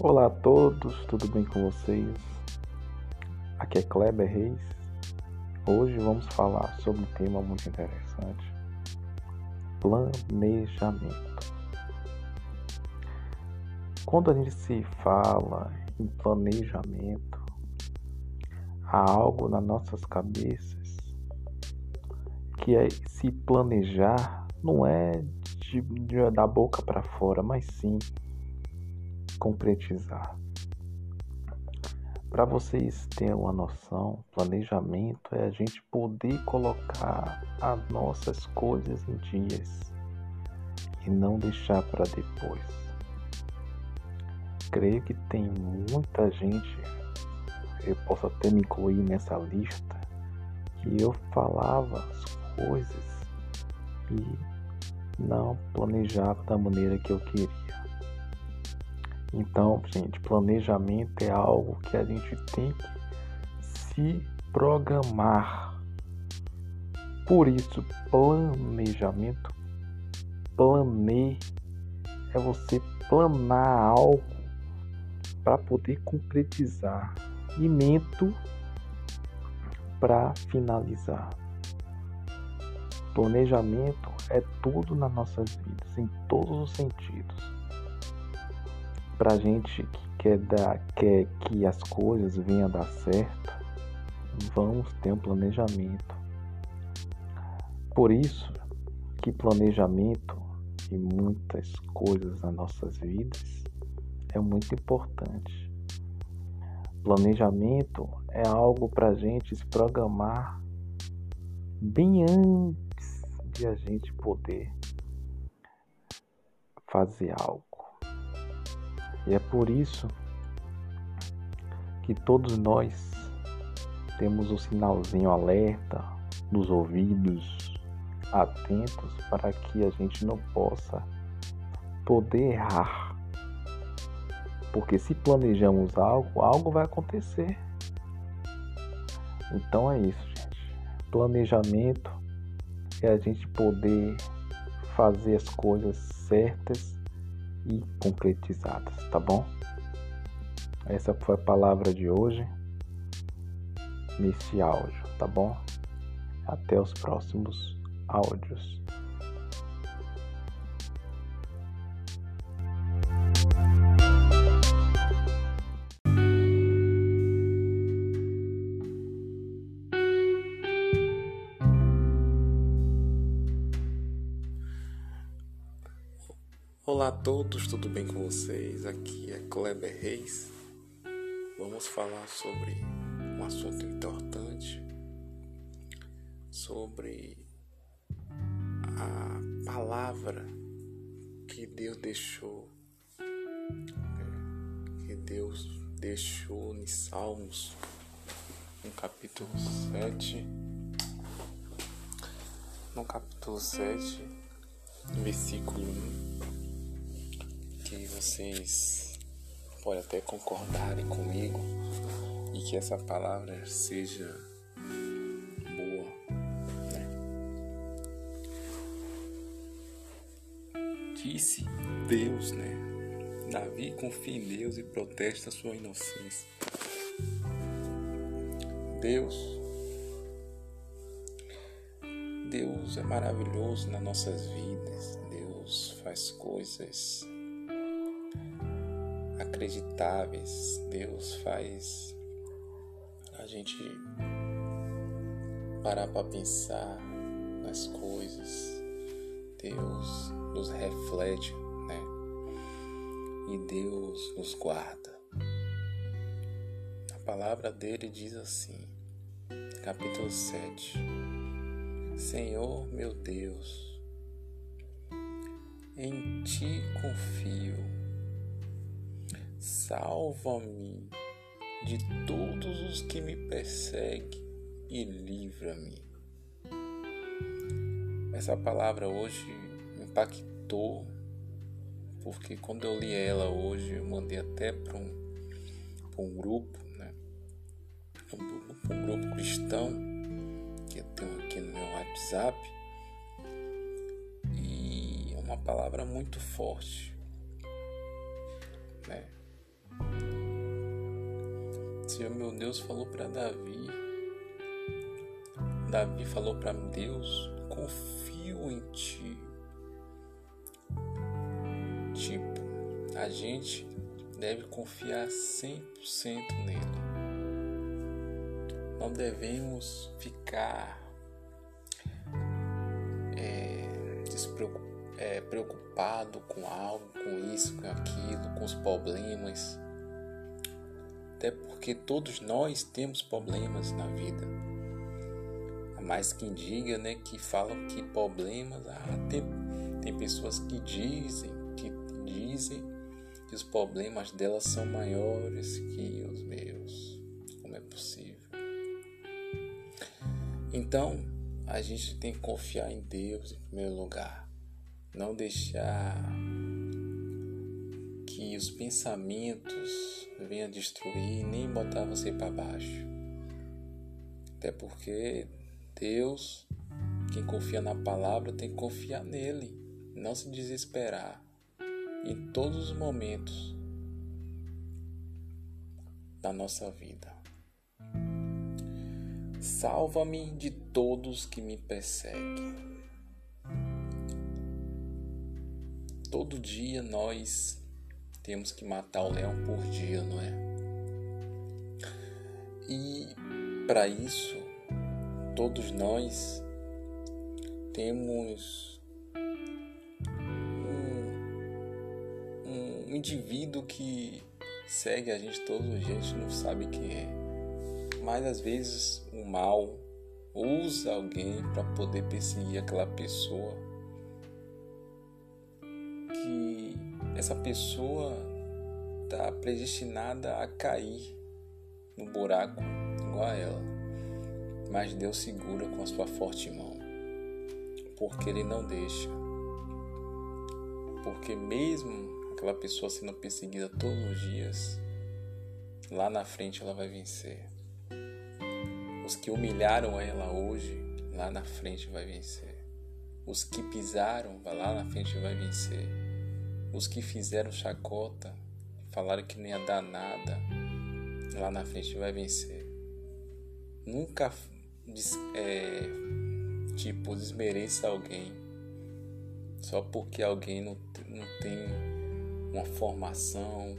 Olá a todos, tudo bem com vocês? Aqui é Kleber Reis. Hoje vamos falar sobre um tema muito interessante: planejamento. Quando a gente se fala em planejamento, há algo nas nossas cabeças que é se planejar não é de, de da boca para fora, mas sim concretizar. Para vocês terem uma noção, planejamento é a gente poder colocar as nossas coisas em dias e não deixar para depois. Creio que tem muita gente, eu posso até me incluir nessa lista, que eu falava as coisas e não planejava da maneira que eu queria. Então, gente, planejamento é algo que a gente tem que se programar. Por isso, planejamento, plane é você planar algo para poder concretizar e mento para finalizar. Planejamento é tudo nas nossas vidas, em todos os sentidos pra gente que quer, dar, quer que as coisas venham a dar certo, vamos ter um planejamento. Por isso que planejamento e muitas coisas nas nossas vidas é muito importante. Planejamento é algo para a gente se programar bem antes de a gente poder fazer algo. E é por isso que todos nós temos o um sinalzinho alerta nos ouvidos, atentos para que a gente não possa poder errar. Porque se planejamos algo, algo vai acontecer. Então é isso, gente. Planejamento é a gente poder fazer as coisas certas e concretizadas, tá bom? Essa foi a palavra de hoje nesse áudio, tá bom? Até os próximos áudios. Olá a todos, tudo bem com vocês? Aqui é Kleber Reis. Vamos falar sobre um assunto importante, sobre a palavra que Deus deixou, né? que Deus deixou em Salmos, no capítulo 7, no capítulo 7, versículo 1 que vocês podem até concordarem comigo e que essa palavra seja boa. Né? Disse Deus, né? Davi confia em Deus e protesta sua inocência. Deus Deus é maravilhoso nas nossas vidas. Deus faz coisas inacreditáveis. Deus faz a gente parar para pensar nas coisas. Deus nos reflete, né? E Deus nos guarda. A palavra dele diz assim, capítulo 7. Senhor meu Deus, em ti confio Salva-me de todos os que me perseguem e livra-me. Essa palavra hoje me impactou, porque quando eu li ela hoje, eu mandei até para um, um grupo, né? Um, um grupo cristão que eu tenho aqui no meu WhatsApp. E é uma palavra muito forte, né? Senhor meu Deus falou para Davi. Davi falou para Deus: confio em ti. Tipo, a gente deve confiar 100% nele. Não devemos ficar é, é, preocupado com algo, com isso, com aquilo, com os problemas. Até porque todos nós temos problemas na vida. Há mais quem diga, né, que falam que problemas, ah, tem, tem pessoas que dizem, que dizem que os problemas delas são maiores que os meus. Como é possível? Então, a gente tem que confiar em Deus em primeiro lugar. Não deixar que os pensamentos venham destruir nem botar você para baixo. Até porque Deus, quem confia na palavra, tem que confiar nele, não se desesperar em todos os momentos da nossa vida. Salva-me de todos que me perseguem. Todo dia nós temos que matar o leão por dia, não é? E para isso, todos nós temos um indivíduo que segue a gente todos os dias, a gente não sabe quem é. Mas às vezes o mal usa alguém para poder perseguir aquela pessoa. Que essa pessoa está predestinada a cair no buraco igual a ela. Mas Deus segura com a sua forte mão, porque Ele não deixa. Porque mesmo aquela pessoa sendo perseguida todos os dias, lá na frente ela vai vencer. Os que humilharam ela hoje, lá na frente vai vencer. Os que pisaram, lá na frente vai vencer. Os que fizeram chacota, falaram que não ia dar nada, lá na frente vai vencer. Nunca é, tipo desmereça alguém só porque alguém não, não tem uma formação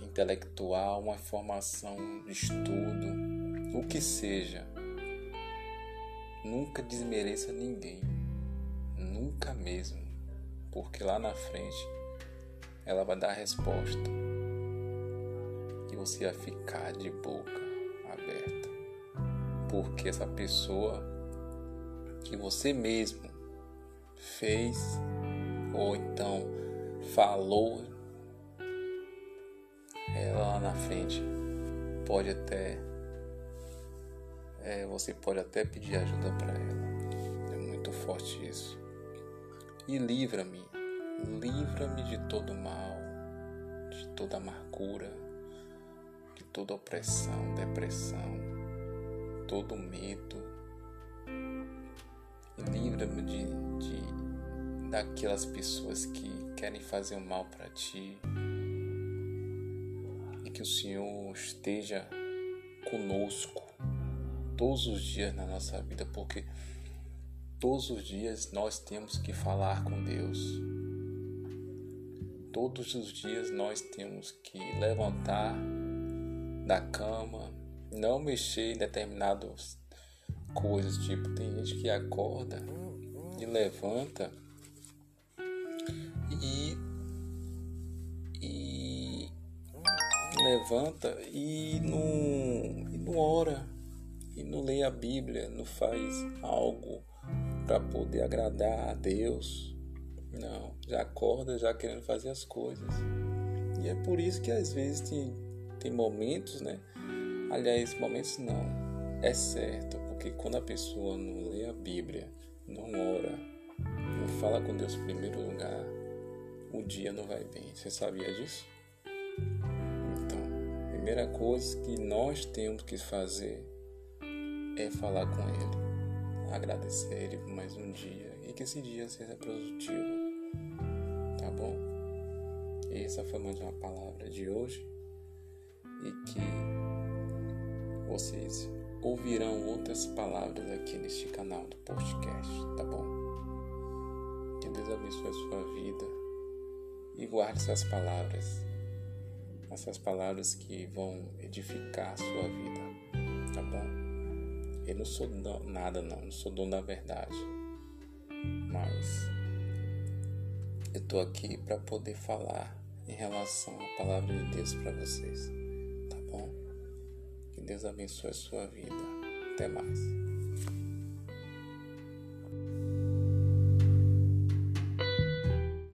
intelectual, uma formação de estudo, o que seja. Nunca desmereça ninguém, nunca mesmo, porque lá na frente ela vai dar a resposta e você vai ficar de boca aberta, porque essa pessoa que você mesmo fez ou então falou, ela lá na frente pode até é, você pode até pedir ajuda para ela. É muito forte isso. E livra-me, livra-me de todo mal, de toda amargura, de toda opressão, depressão, todo medo. Livra-me de, de daquelas pessoas que querem fazer o mal para ti. E que o Senhor esteja conosco todos os dias na nossa vida, porque todos os dias nós temos que falar com Deus. Todos os dias nós temos que levantar da cama, não mexer em determinadas coisas, tipo, tem gente que acorda e levanta e, e levanta e não, e não ora, e não lê a Bíblia, não faz algo para poder agradar a Deus. Não, já acorda já querendo fazer as coisas. E é por isso que às vezes tem, tem momentos, né? Aliás, momentos não. É certo, porque quando a pessoa não lê a Bíblia, não ora, não fala com Deus em primeiro lugar, o dia não vai bem. Você sabia disso? Então, a primeira coisa que nós temos que fazer é falar com Ele, agradecer Ele por mais um dia e que esse dia seja produtivo, tá bom? essa foi mais uma palavra de hoje e que vocês ouvirão outras palavras aqui neste canal do podcast, tá bom? Que Deus abençoe a sua vida e guarde essas palavras, essas palavras que vão edificar a sua vida? Eu não sou nada, não, não sou dono da verdade, mas eu tô aqui para poder falar em relação à palavra de Deus para vocês, tá bom? Que Deus abençoe a sua vida. Até mais.